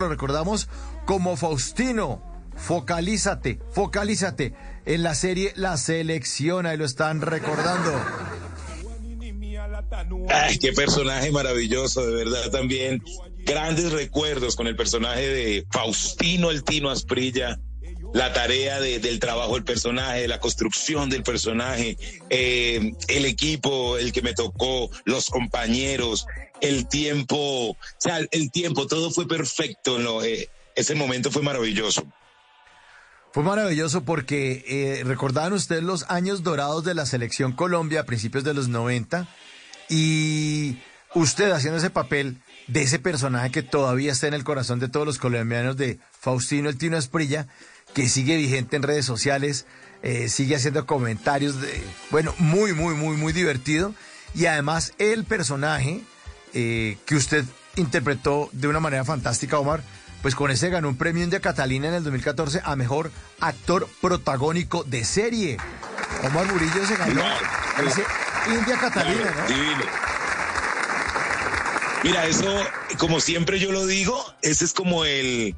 Lo recordamos como Faustino. Focalízate, focalízate en la serie La Selección. Ahí lo están recordando. Ay, qué personaje maravilloso, de verdad también. Grandes recuerdos con el personaje de Faustino el Tino Asprilla. La tarea de- del trabajo del personaje, la construcción del personaje, eh, el equipo, el que me tocó, los compañeros, el tiempo, o sea, el tiempo, todo fue perfecto. eh, ese momento fue maravilloso. Fue maravilloso porque eh, recordaban ustedes los años dorados de la Selección Colombia a principios de los 90 y usted haciendo ese papel de ese personaje que todavía está en el corazón de todos los colombianos de Faustino el Tino Esprilla, que sigue vigente en redes sociales, eh, sigue haciendo comentarios, de, bueno, muy, muy, muy, muy divertido. Y además el personaje eh, que usted interpretó de una manera fantástica, Omar, pues con ese ganó un premio India Catalina en el 2014 a mejor actor protagónico de serie. Omar Murillo se ganó ese India Catalina, ¿no? Divino. Mira, eso, como siempre yo lo digo, ese es como el,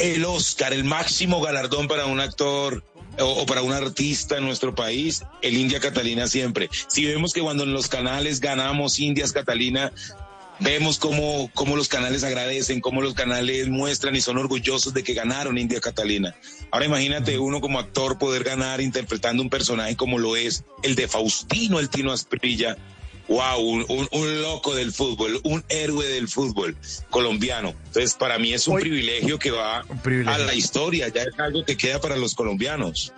el Oscar, el máximo galardón para un actor o, o para un artista en nuestro país, el India Catalina siempre. Si vemos que cuando en los canales ganamos Indias Catalina, vemos cómo, cómo los canales agradecen, cómo los canales muestran y son orgullosos de que ganaron India Catalina. Ahora imagínate uno como actor poder ganar interpretando un personaje como lo es el de Faustino, el Tino Asprilla. Wow, un, un- un loco del fútbol, un héroe del fútbol colombiano. Entonces, para mí es un Hoy- privilegio que va privilegio. a la historia, ya es algo que queda para los colombianos.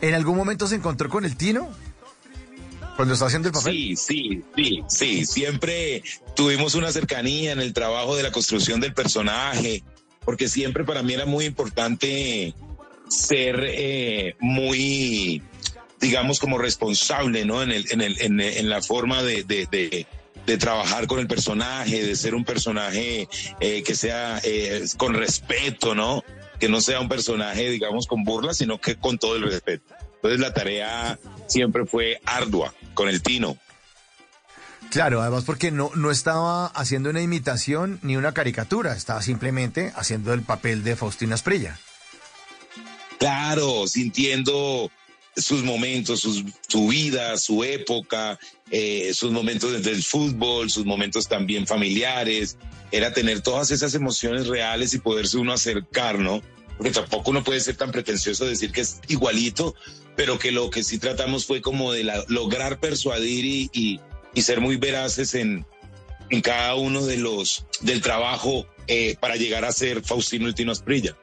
¿En algún momento se encontró con el Tino? Cuando está haciendo el papel. Sí, sí, sí, sí. Siempre tuvimos una cercanía en el trabajo de la construcción del personaje, porque siempre para mí era muy importante ser eh, muy, digamos, como responsable, ¿no? En, el, en, el, en, en la forma de, de, de, de trabajar con el personaje, de ser un personaje eh, que sea eh, con respeto, ¿no? Que no sea un personaje, digamos, con burla, sino que con todo el respeto. Entonces la tarea siempre fue ardua con el Tino. Claro, además porque no, no estaba haciendo una imitación ni una caricatura, estaba simplemente haciendo el papel de Faustino Asprilla. Claro, sintiendo sus momentos, su vida, su época, eh, sus momentos desde el fútbol, sus momentos también familiares. Era tener todas esas emociones reales y poderse uno acercar, ¿no? Porque tampoco uno puede ser tan pretencioso de decir que es igualito, pero que lo que sí tratamos fue como de lograr persuadir y, y- y ser muy veraces en, en cada uno de los del trabajo eh, para llegar a ser Faustino el Tino Asprilla.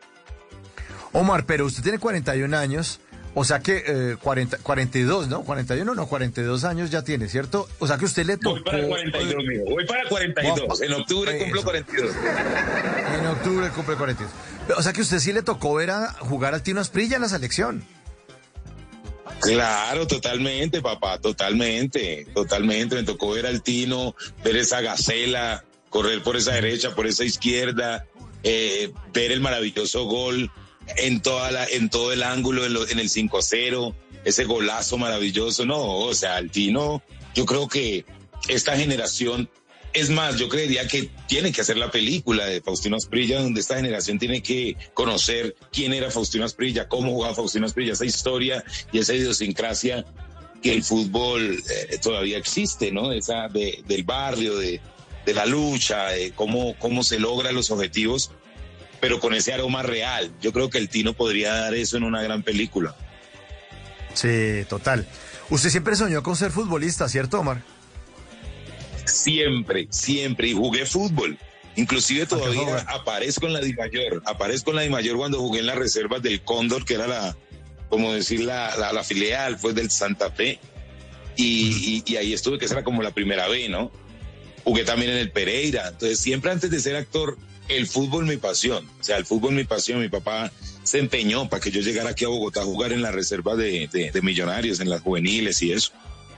Omar, pero usted tiene 41 años, o sea que eh, 40, 42, ¿no? 41, no, 42 años ya tiene, ¿cierto? O sea que usted le tocó... Voy para 42, mijo. Voy para 42. En octubre cumplo Eso. 42. En octubre cumple 42. O sea que usted sí le tocó ver a jugar al Tino Asprilla en la selección. Claro, totalmente, papá, totalmente, totalmente. Me tocó ver al Tino, ver esa gacela, correr por esa derecha, por esa izquierda, eh, ver el maravilloso gol en toda la, en todo el ángulo, en, lo- en el 5-0, ese golazo maravilloso. No, o sea, el Tino, yo creo que esta generación, es más, yo creería que tiene que hacer la película de Faustino Asprilla, donde esta generación tiene que conocer quién era Faustino Asprilla, cómo jugaba Faustino Asprilla, esa historia y esa idiosincrasia que el fútbol eh, todavía existe, ¿no? Esa de, del barrio, de, de la lucha, de cómo, cómo se logran los objetivos, pero con ese aroma real. Yo creo que el Tino podría dar eso en una gran película. Sí, total. Usted siempre soñó con ser futbolista, ¿cierto, Omar? Siempre, siempre. Y jugué fútbol. Inclusive todavía joven. aparezco en la Di Mayor. Aparezco en la Di Mayor cuando jugué en las reservas del Cóndor, que era la, como decir, la, la, la filial, fue del Santa Fe. Y, y, y ahí estuve, que esa era como la primera vez, ¿no? jugué también en el Pereira. Entonces, siempre antes de ser actor, el fútbol mi pasión. O sea, el fútbol mi pasión. Mi papá se empeñó para que yo llegara aquí a Bogotá a jugar en la reserva de, de, de millonarios, en las juveniles y eso.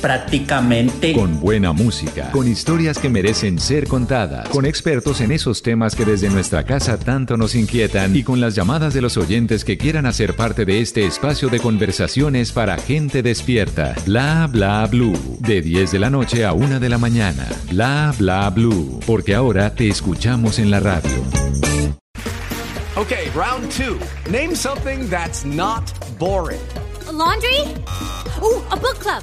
prácticamente. Con buena música, con historias que merecen ser contadas, con expertos en esos temas que desde nuestra casa tanto nos inquietan y con las llamadas de los oyentes que quieran hacer parte de este espacio de conversaciones para gente despierta. Bla bla blue. De 10 de la noche a 1 de la mañana. Bla bla blue. Porque ahora te escuchamos en la radio. Okay, round two. Name something that's not boring. A laundry? Ooh, a book club.